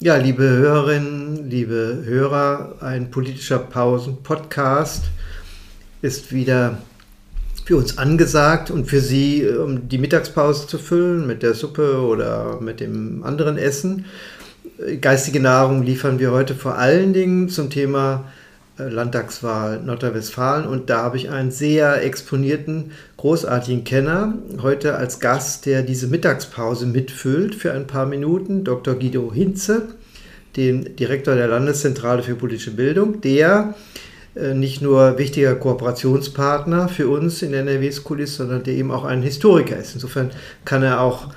Ja, liebe Hörerinnen, liebe Hörer, ein politischer Pausen-Podcast ist wieder für uns angesagt und für Sie, um die Mittagspause zu füllen mit der Suppe oder mit dem anderen Essen. Geistige Nahrung liefern wir heute vor allen Dingen zum Thema Landtagswahl Nordrhein-Westfalen und da habe ich einen sehr exponierten, großartigen Kenner heute als Gast, der diese Mittagspause mitfüllt für ein paar Minuten, Dr. Guido Hinze, den Direktor der Landeszentrale für politische Bildung, der äh, nicht nur wichtiger Kooperationspartner für uns in NRWs Kulis, sondern der eben auch ein Historiker ist. Insofern kann er auch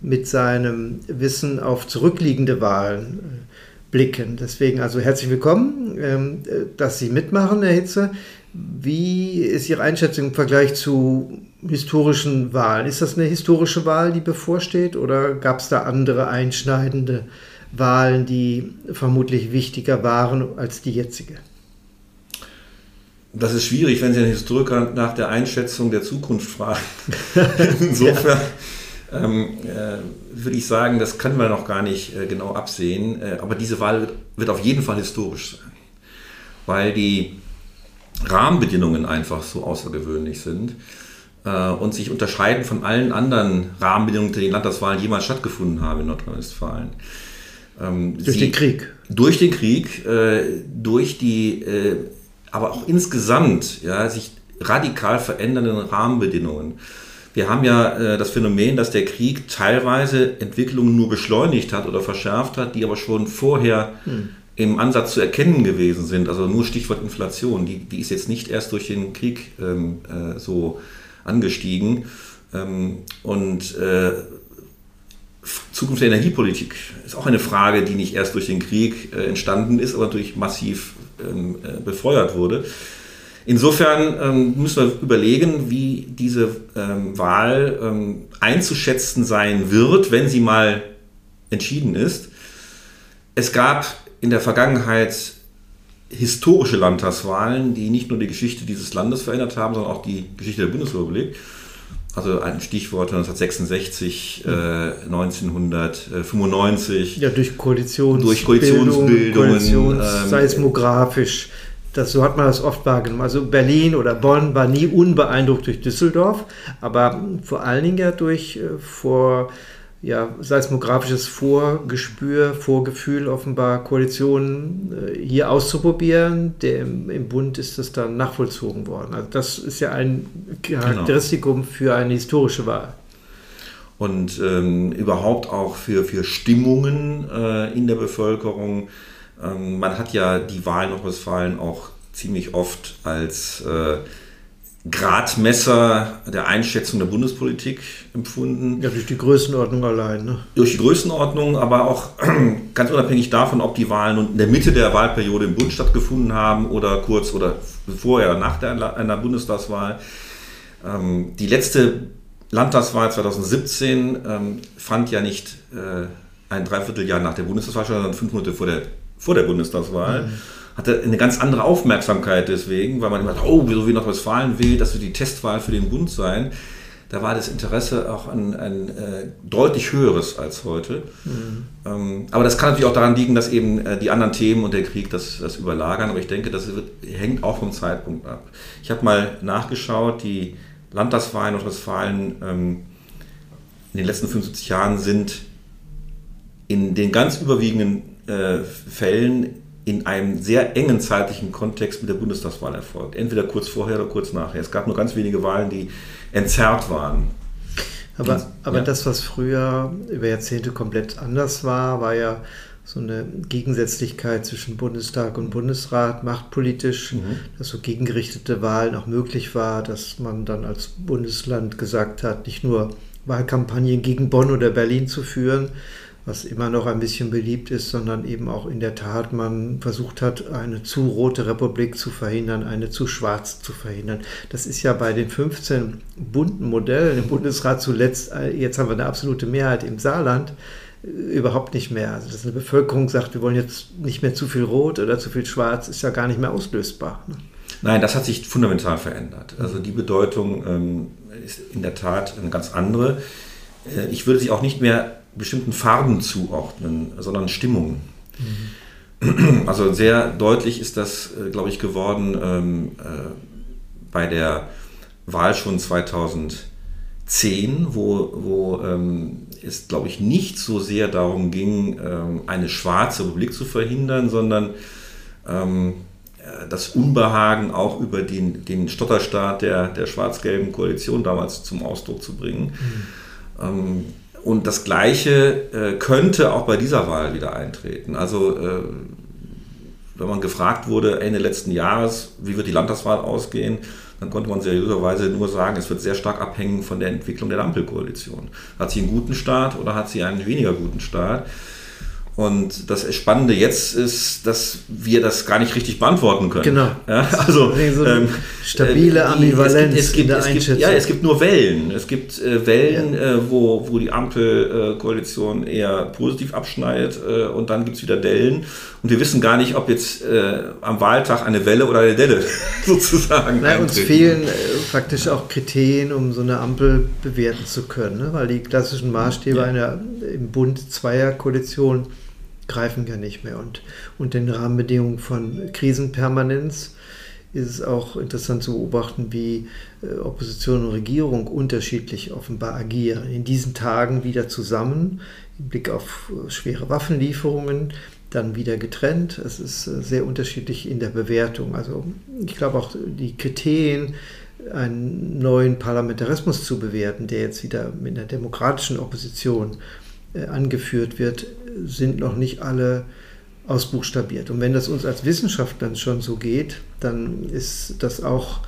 mit seinem Wissen auf zurückliegende Wahlen äh, blicken. Deswegen also herzlich willkommen, ähm, dass Sie mitmachen, Herr Hitze. Wie ist Ihre Einschätzung im Vergleich zu historischen Wahlen? Ist das eine historische Wahl, die bevorsteht, oder gab es da andere einschneidende Wahlen, die vermutlich wichtiger waren als die jetzige? Das ist schwierig, wenn Sie einen Historiker nach der Einschätzung der Zukunft fragen. Insofern. Ja ähm, äh, würde ich sagen, das können wir noch gar nicht äh, genau absehen. Äh, aber diese Wahl wird, wird, auf jeden Fall historisch sein, weil die Rahmenbedingungen einfach so außergewöhnlich sind äh, und sich unterscheiden von allen anderen Rahmenbedingungen, die in Landtagswahlen jemals stattgefunden haben in Nordrhein-Westfalen. Ähm, durch Sie, den Krieg. Durch den Krieg, äh, durch die, äh, aber auch insgesamt ja, sich radikal verändernden Rahmenbedingungen. Wir haben ja äh, das Phänomen, dass der Krieg teilweise Entwicklungen nur beschleunigt hat oder verschärft hat, die aber schon vorher hm. im Ansatz zu erkennen gewesen sind. Also nur Stichwort Inflation, die, die ist jetzt nicht erst durch den Krieg ähm, äh, so angestiegen. Ähm, und äh, Zukunft der Energiepolitik ist auch eine Frage, die nicht erst durch den Krieg äh, entstanden ist, aber durch massiv ähm, äh, befeuert wurde. Insofern ähm, müssen wir überlegen, wie diese ähm, Wahl ähm, einzuschätzen sein wird, wenn sie mal entschieden ist. Es gab in der Vergangenheit historische Landtagswahlen, die nicht nur die Geschichte dieses Landes verändert haben, sondern auch die Geschichte der Bundesrepublik. Also ein Stichwort 1966, äh, 1995. Ja, durch Koalitions durch Koalitionsbildungen. Koalitions, ähm, seismografisch das, so hat man das oft wahrgenommen. Also Berlin oder Bonn war nie unbeeindruckt durch Düsseldorf, aber vor allen Dingen ja durch äh, vor, ja, seismografisches Vorgespür, Vorgefühl offenbar Koalitionen äh, hier auszuprobieren. Der, im, im, Bund ist das dann nachvollzogen worden. Also das ist ja ein Charakteristikum genau. für eine historische Wahl. Und ähm, überhaupt auch für, für Stimmungen äh, in der Bevölkerung ähm, man hat ja die Wahl Nordrhein-Westfalen auch ziemlich oft als äh, Gradmesser der Einschätzung der Bundespolitik empfunden. Ja, durch die Größenordnung allein. Ne? Durch die Größenordnung, aber auch ganz unabhängig davon, ob die Wahlen in der Mitte der Wahlperiode im Bund stattgefunden haben oder kurz oder vorher, nach der, einer Bundestagswahl. Ähm, die letzte Landtagswahl 2017 ähm, fand ja nicht äh, ein Dreivierteljahr nach der Bundestagswahl, sondern fünf Monate vor der vor der Bundestagswahl. Mhm. Hatte eine ganz andere Aufmerksamkeit deswegen, weil man immer, oh, wieso wie Nordrhein-Westfalen will, das wird die Testwahl für den Bund sein. Da war das Interesse auch ein, ein äh, deutlich höheres als heute. Mhm. Ähm, aber das kann natürlich auch daran liegen, dass eben äh, die anderen Themen und der Krieg das, das überlagern. Aber ich denke, das wird, hängt auch vom Zeitpunkt ab. Ich habe mal nachgeschaut, die Landtagswahlen in Nordrhein-Westfalen ähm, in den letzten 75 Jahren sind in den ganz überwiegenden äh, Fällen in einem sehr engen zeitlichen Kontext mit der Bundestagswahl erfolgt. Entweder kurz vorher oder kurz nachher. Es gab nur ganz wenige Wahlen, die entzerrt waren. Aber, aber ja. das, was früher über Jahrzehnte komplett anders war, war ja so eine Gegensätzlichkeit zwischen Bundestag und Bundesrat, machtpolitisch, mhm. dass so gegengerichtete Wahlen auch möglich war, dass man dann als Bundesland gesagt hat, nicht nur Wahlkampagnen gegen Bonn oder Berlin zu führen, was immer noch ein bisschen beliebt ist, sondern eben auch in der Tat man versucht hat, eine zu rote Republik zu verhindern, eine zu schwarz zu verhindern. Das ist ja bei den 15 bunten Modellen im Bundesrat zuletzt, äh, jetzt haben wir eine absolute Mehrheit im Saarland, äh, überhaupt nicht mehr. Also dass eine Bevölkerung sagt, wir wollen jetzt nicht mehr zu viel Rot oder zu viel Schwarz, ist ja gar nicht mehr auslösbar. Ne? Nein, das hat sich fundamental verändert. Also die Bedeutung ähm, ist in der Tat eine ganz andere. Äh, ich würde sie auch nicht mehr bestimmten Farben zuordnen, sondern Stimmungen. Mhm. Also sehr deutlich ist das, äh, glaube ich, geworden ähm, äh, bei der Wahl schon 2010, wo, wo ähm, es, glaube ich, nicht so sehr darum ging, ähm, eine schwarze Republik zu verhindern, sondern ähm, äh, das Unbehagen auch über den, den Stotterstaat der, der schwarz-gelben Koalition damals zum Ausdruck zu bringen. Mhm. Und das Gleiche äh, könnte auch bei dieser Wahl wieder eintreten. Also äh, wenn man gefragt wurde Ende letzten Jahres, wie wird die Landtagswahl ausgehen, dann konnte man seriöserweise nur sagen, es wird sehr stark abhängen von der Entwicklung der Ampelkoalition. Hat sie einen guten Start oder hat sie einen weniger guten Start? Und das Spannende jetzt ist, dass wir das gar nicht richtig beantworten können. Genau. Ja, also so ähm, stabile Ambivalenz es gibt, es gibt, es gibt, ja, es gibt nur Wellen. Es gibt äh, Wellen, ja. äh, wo, wo die Ampelkoalition äh, eher positiv abschneidet äh, und dann gibt es wieder Dellen. Und wir wissen gar nicht, ob jetzt äh, am Wahltag eine Welle oder eine Delle sozusagen. Nein, uns fehlen äh, faktisch auch Kriterien, um so eine Ampel bewerten zu können, ne? weil die klassischen Maßstäbe ja. einer im Bund zweier Koalition greifen ja nicht mehr. Und unter den Rahmenbedingungen von Krisenpermanenz ist es auch interessant zu beobachten, wie äh, Opposition und Regierung unterschiedlich offenbar agieren. In diesen Tagen wieder zusammen, im Blick auf äh, schwere Waffenlieferungen, dann wieder getrennt. Es ist äh, sehr unterschiedlich in der Bewertung. Also ich glaube auch die Kriterien, einen neuen Parlamentarismus zu bewerten, der jetzt wieder mit einer demokratischen Opposition angeführt wird, sind noch nicht alle ausbuchstabiert. Und wenn das uns als Wissenschaftlern schon so geht, dann ist das auch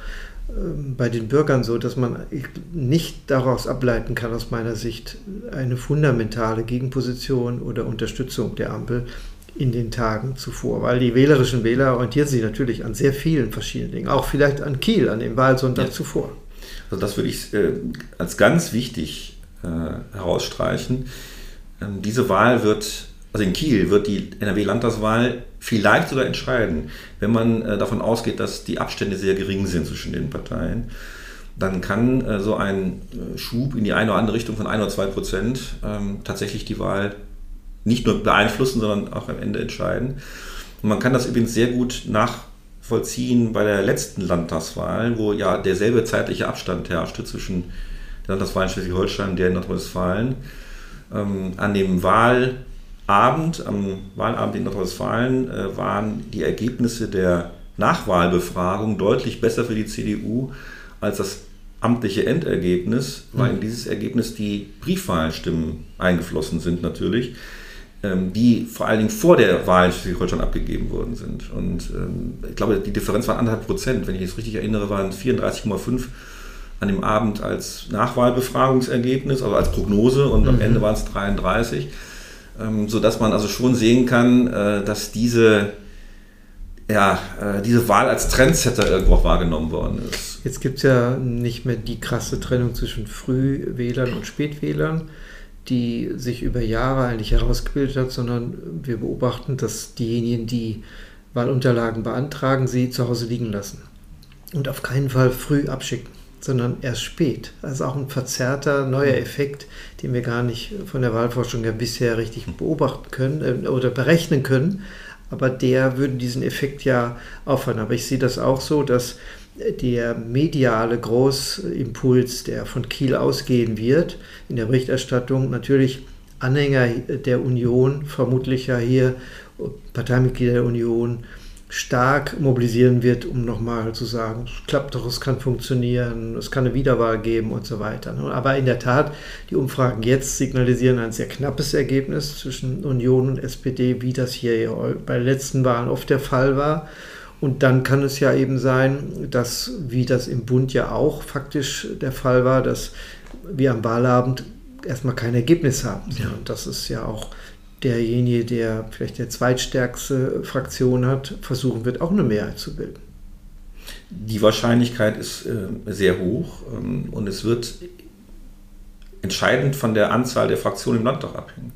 ähm, bei den Bürgern so, dass man nicht daraus ableiten kann, aus meiner Sicht, eine fundamentale Gegenposition oder Unterstützung der Ampel in den Tagen zuvor, weil die wählerischen Wähler orientieren sich natürlich an sehr vielen verschiedenen Dingen, auch vielleicht an Kiel, an dem Wahlsonntag ja. zuvor. Also das würde ich äh, als ganz wichtig äh, herausstreichen. Ähm, diese Wahl wird, also in Kiel wird die NRW-Landtagswahl vielleicht sogar entscheiden, wenn man äh, davon ausgeht, dass die Abstände sehr gering sind zwischen den Parteien. Dann kann äh, so ein äh, Schub in die eine oder andere Richtung von ein oder zwei Prozent ähm, tatsächlich die Wahl nicht nur beeinflussen, sondern auch am Ende entscheiden. Und man kann das übrigens sehr gut nachvollziehen bei der letzten Landtagswahl, wo ja derselbe zeitliche Abstand herrschte zwischen der Landtagswahl in Schleswig-Holstein und der in Nordrhein-Westfalen ähm, an dem Wahlabend, am Wahlabend in Nordrhein-Westfalen, äh, waren die Ergebnisse der Nachwahlbefragung deutlich besser für die CDU als das amtliche Endergebnis, weil in mhm. dieses Ergebnis die Briefwahlstimmen eingeflossen sind natürlich, ähm, die vor allen Dingen vor der Wahl in Schleswig-Holstein abgegeben worden sind. Und ähm, ich glaube, die Differenz war anderthalb Prozent. Wenn ich es richtig erinnere, waren 34,5 an dem Abend als Nachwahlbefragungsergebnis, also als Prognose und mhm. am Ende waren es 33, ähm, sodass man also schon sehen kann, äh, dass diese, ja, äh, diese Wahl als Trendsetter irgendwo auch wahrgenommen worden ist. Jetzt gibt es ja nicht mehr die krasse Trennung zwischen Frühwählern und Spätwählern, die sich über Jahre eigentlich herausgebildet hat, sondern wir beobachten, dass diejenigen, die Wahlunterlagen beantragen, sie zu Hause liegen lassen und auf keinen Fall früh abschicken sondern erst spät. Also auch ein verzerrter neuer Effekt, den wir gar nicht von der Wahlforschung ja bisher richtig beobachten können äh, oder berechnen können. Aber der würde diesen Effekt ja aufhören. Aber ich sehe das auch so, dass der mediale Großimpuls, der von Kiel ausgehen wird, in der Berichterstattung natürlich Anhänger der Union, vermutlich ja hier Parteimitglieder der Union, stark mobilisieren wird, um nochmal zu sagen, es klappt doch, es kann funktionieren, es kann eine Wiederwahl geben und so weiter. Aber in der Tat, die Umfragen jetzt signalisieren ein sehr knappes Ergebnis zwischen Union und SPD, wie das hier bei den letzten Wahlen oft der Fall war. Und dann kann es ja eben sein, dass, wie das im Bund ja auch faktisch der Fall war, dass wir am Wahlabend erstmal kein Ergebnis haben. Ja. Und das ist ja auch derjenige, der vielleicht der zweitstärkste Fraktion hat, versuchen wird, auch eine Mehrheit zu bilden. Die Wahrscheinlichkeit ist äh, sehr hoch ähm, und es wird entscheidend von der Anzahl der Fraktionen im Landtag abhängen.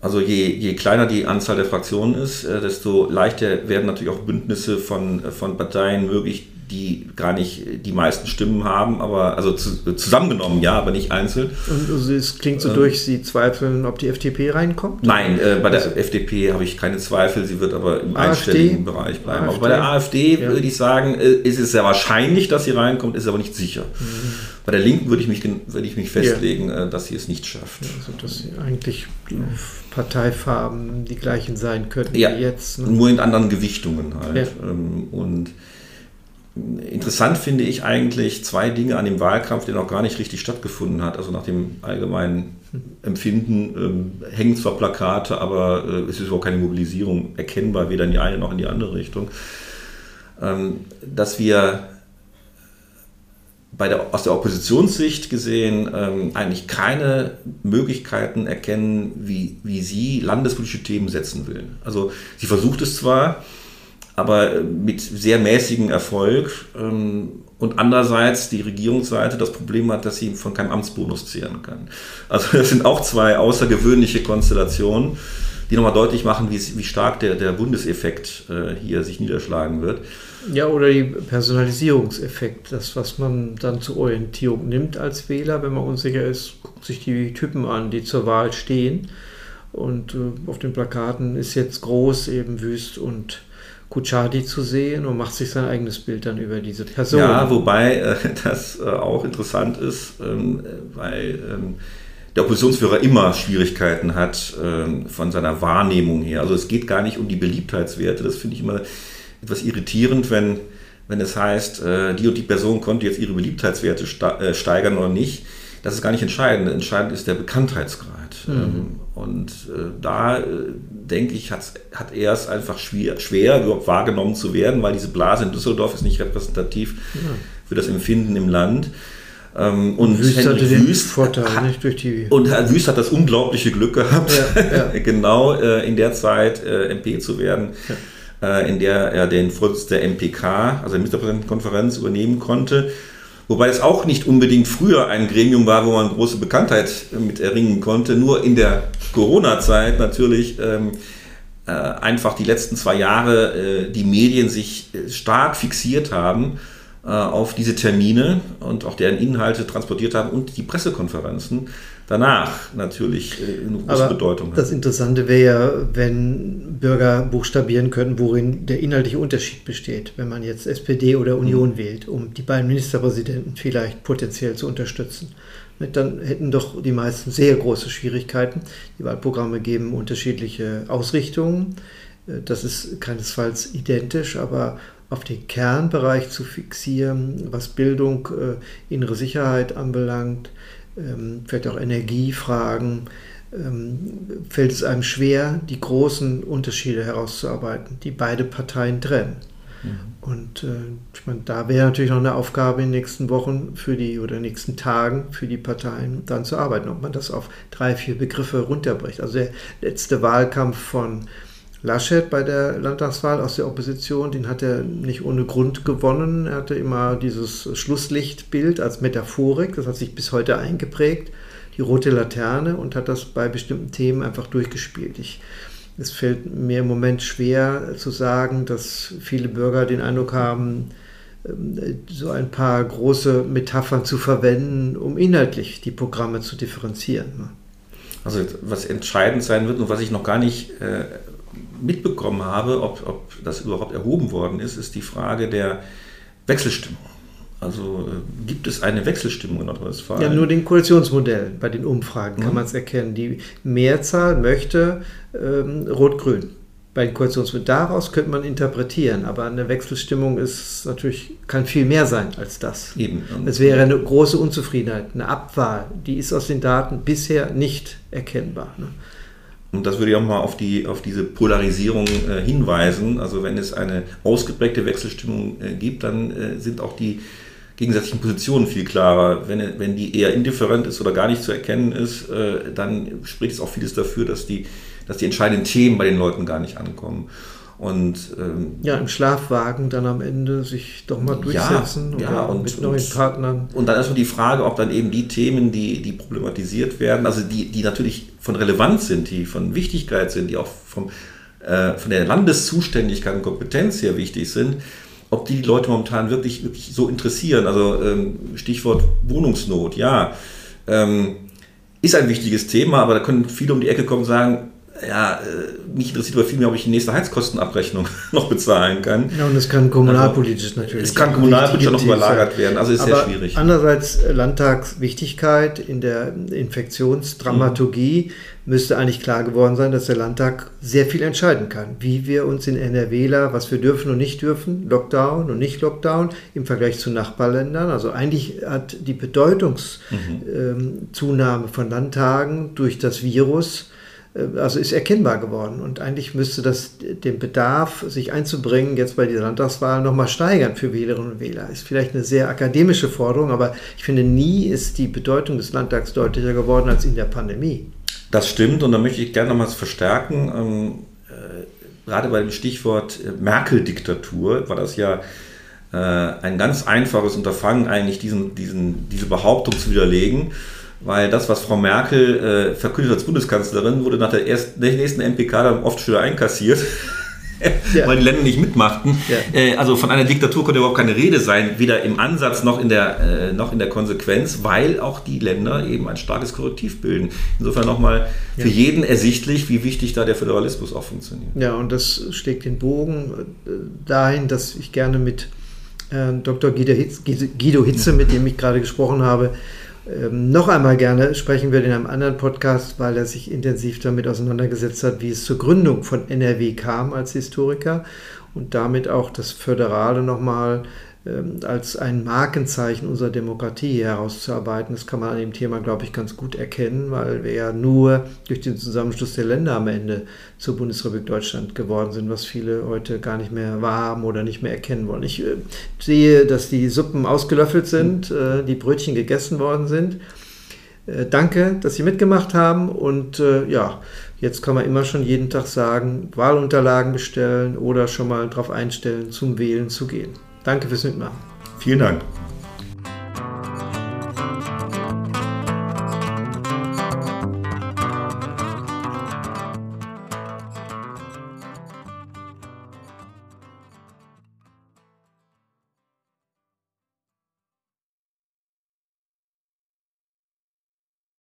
Also je, je kleiner die Anzahl der Fraktionen ist, äh, desto leichter werden natürlich auch Bündnisse von, von Parteien möglich, die gar nicht die meisten Stimmen haben, aber also zu, zusammengenommen, ja, aber nicht einzeln. Und also es klingt so ähm, durch, Sie zweifeln, ob die FDP reinkommt? Nein, äh, bei der also, FDP habe ich keine Zweifel, sie wird aber im AfD, einstelligen Bereich bleiben. AfD, aber bei der AfD ja. würde ich sagen, äh, ist es sehr wahrscheinlich, dass sie reinkommt, ist aber nicht sicher. Mhm. Bei der Linken würde ich mich, würde ich mich festlegen, ja. Äh, dass sie es nicht schafft. Also dass sie eigentlich die Parteifarben die gleichen sein könnten ja, wie jetzt. Ne? Nur in anderen Gewichtungen halt. Ähm, und Interessant finde ich eigentlich zwei Dinge an dem Wahlkampf, der noch gar nicht richtig stattgefunden hat. Also nach dem allgemeinen Empfinden ähm, hängen zwar Plakate, aber äh, es ist überhaupt keine Mobilisierung erkennbar, weder in die eine noch in die andere Richtung. Ähm, dass wir bei der, aus der Oppositionssicht gesehen ähm, eigentlich keine Möglichkeiten erkennen, wie, wie sie landespolitische Themen setzen will. Also sie versucht es zwar, aber mit sehr mäßigem Erfolg. Ähm, und andererseits die Regierungsseite das Problem hat, dass sie von keinem Amtsbonus zehren kann. Also das sind auch zwei außergewöhnliche Konstellationen, die nochmal deutlich machen, wie, wie stark der, der Bundeseffekt äh, hier sich niederschlagen wird. Ja, oder die Personalisierungseffekt, das, was man dann zur Orientierung nimmt als Wähler, wenn man unsicher ist, guckt sich die Typen an, die zur Wahl stehen. Und äh, auf den Plakaten ist jetzt groß eben Wüst und Kuchadi zu sehen und macht sich sein eigenes Bild dann über diese Person. Ja, wobei äh, das äh, auch interessant ist, ähm, weil ähm, der Oppositionsführer immer Schwierigkeiten hat ähm, von seiner Wahrnehmung her. Also es geht gar nicht um die Beliebtheitswerte. Das finde ich immer etwas irritierend, wenn, wenn es heißt, äh, die und die Person konnte jetzt ihre Beliebtheitswerte äh, steigern oder nicht. Das ist gar nicht entscheidend. Entscheidend ist der Bekanntheitsgrad. Mhm. Ähm, und äh, da, äh, denke ich, hat er es einfach schwer, schwer, überhaupt wahrgenommen zu werden, weil diese Blase in Düsseldorf ist nicht repräsentativ ja. für das Empfinden im Land. Ähm, und Wüst Henrik Wüst Vorteil, hat, nicht durch die und Herr Wüst hat das unglaubliche Glück gehabt, ja, ja. genau äh, in der Zeit äh, MP zu werden, äh, in der er den Vorsitz der MPK, also der Ministerpräsidentenkonferenz, übernehmen konnte Wobei es auch nicht unbedingt früher ein Gremium war, wo man große Bekanntheit mit erringen konnte. Nur in der Corona-Zeit natürlich ähm, äh, einfach die letzten zwei Jahre äh, die Medien sich äh, stark fixiert haben äh, auf diese Termine und auch deren Inhalte transportiert haben und die Pressekonferenzen danach natürlich äh, eine große Aber Bedeutung haben. Das Interessante wäre ja, wenn Bürger buchstabieren könnten, worin der inhaltliche Unterschied besteht, wenn man jetzt SPD oder Union mhm. wählt, um die beiden Ministerpräsidenten vielleicht potenziell zu unterstützen. Dann hätten doch die meisten sehr große Schwierigkeiten. Die Wahlprogramme geben unterschiedliche Ausrichtungen. Äh, das ist keinesfalls identisch, aber auf den Kernbereich zu fixieren, was Bildung, äh, innere Sicherheit anbelangt, ähm, vielleicht auch Energiefragen, ähm, fällt es einem schwer, die großen Unterschiede herauszuarbeiten, die beide Parteien trennen. Mhm. Und äh, ich meine, da wäre natürlich noch eine Aufgabe in den nächsten Wochen für die oder nächsten Tagen für die Parteien dann zu arbeiten, ob man das auf drei, vier Begriffe runterbricht. Also der letzte Wahlkampf von Laschet bei der Landtagswahl aus der Opposition, den hat er nicht ohne Grund gewonnen. Er hatte immer dieses Schlusslichtbild als Metaphorik, das hat sich bis heute eingeprägt, die rote Laterne und hat das bei bestimmten Themen einfach durchgespielt. Ich, es fällt mir im Moment schwer zu sagen, dass viele Bürger den Eindruck haben, ähm, so ein paar große Metaphern zu verwenden, um inhaltlich die Programme zu differenzieren. Also was entscheidend sein wird und was ich noch gar nicht äh, mitbekommen habe, ob, ob das überhaupt erhoben worden ist, ist die Frage der Wechselstimmung. Also äh, gibt es eine Wechselstimmung in Nordrhein-Westfalen? Ja, nur den Koalitionsmodellen bei den Umfragen mhm. kann man es erkennen. Die Mehrzahl möchte ähm, Rot-Grün bei den Koalitionsmodellen. Daraus könnte man interpretieren, aber eine Wechselstimmung ist natürlich, kann viel mehr sein als das. Eben. Es wäre eine große Unzufriedenheit, eine Abwahl, die ist aus den Daten bisher nicht erkennbar. Ne? Und das würde ja auch mal auf, die, auf diese Polarisierung äh, hinweisen. Also wenn es eine ausgeprägte Wechselstimmung äh, gibt, dann äh, sind auch die gegensätzlichen Positionen viel klarer. Wenn, wenn die eher indifferent ist oder gar nicht zu erkennen ist, äh, dann spricht es auch vieles dafür, dass die, dass die entscheidenden Themen bei den Leuten gar nicht ankommen. Und, ähm, ja, im Schlafwagen dann am Ende sich doch mal durchsetzen ja, ja, und, mit neuen und, Partnern. Und dann erstmal die Frage, ob dann eben die Themen, die, die problematisiert werden, also die, die natürlich von Relevanz sind, die von Wichtigkeit sind, die auch vom, äh, von der Landeszuständigkeit und Kompetenz her wichtig sind, ob die, die Leute momentan wirklich, wirklich so interessieren. Also ähm, Stichwort Wohnungsnot, ja. Ähm, ist ein wichtiges Thema, aber da können viele um die Ecke kommen und sagen, ja, äh, mich interessiert aber vielmehr, ob ich die nächste Heizkostenabrechnung noch bezahlen kann. Ja, und es kann kommunalpolitisch also, natürlich. Es kann kommunalpolitisch noch überlagert werden, also ist aber sehr schwierig. Andererseits äh, Landtagswichtigkeit in der Infektionsdramaturgie mhm. müsste eigentlich klar geworden sein, dass der Landtag sehr viel entscheiden kann, wie wir uns in NRWler, was wir dürfen und nicht dürfen, Lockdown und nicht Lockdown im Vergleich zu Nachbarländern. Also eigentlich hat die Bedeutungszunahme mhm. ähm, von Landtagen durch das Virus also ist erkennbar geworden. Und eigentlich müsste das den Bedarf, sich einzubringen, jetzt bei dieser Landtagswahl nochmal steigern für Wählerinnen und Wähler. Ist vielleicht eine sehr akademische Forderung, aber ich finde, nie ist die Bedeutung des Landtags deutlicher geworden als in der Pandemie. Das stimmt und da möchte ich gerne nochmals verstärken. Ähm, äh, gerade bei dem Stichwort äh, Merkel-Diktatur war das ja äh, ein ganz einfaches Unterfangen, eigentlich diesen, diesen, diese Behauptung zu widerlegen weil das, was Frau Merkel äh, verkündet als Bundeskanzlerin, wurde nach der, ersten, der nächsten MPK dann oft schon einkassiert. ja. weil die Länder nicht mitmachten. Ja. Äh, also von einer Diktatur konnte überhaupt keine Rede sein, weder im Ansatz noch in, der, äh, noch in der Konsequenz, weil auch die Länder eben ein starkes Korrektiv bilden. Insofern nochmal für ja. jeden ersichtlich, wie wichtig da der Föderalismus auch funktioniert. Ja, und das schlägt den Bogen äh, dahin, dass ich gerne mit Dr. Guido Hitze, mit dem ich gerade gesprochen habe, ähm, noch einmal gerne sprechen wir in einem anderen Podcast, weil er sich intensiv damit auseinandergesetzt hat, wie es zur Gründung von NRW kam als Historiker und damit auch das Föderale nochmal als ein Markenzeichen unserer Demokratie herauszuarbeiten. Das kann man an dem Thema, glaube ich, ganz gut erkennen, weil wir ja nur durch den Zusammenschluss der Länder am Ende zur Bundesrepublik Deutschland geworden sind, was viele heute gar nicht mehr wahrhaben oder nicht mehr erkennen wollen. Ich äh, sehe, dass die Suppen ausgelöffelt sind, äh, die Brötchen gegessen worden sind. Äh, danke, dass Sie mitgemacht haben und ja, jetzt kann man immer schon jeden Tag sagen, Wahlunterlagen bestellen oder schon mal darauf einstellen, zum Wählen zu gehen. Danke fürs Mitmachen. Vielen Dank.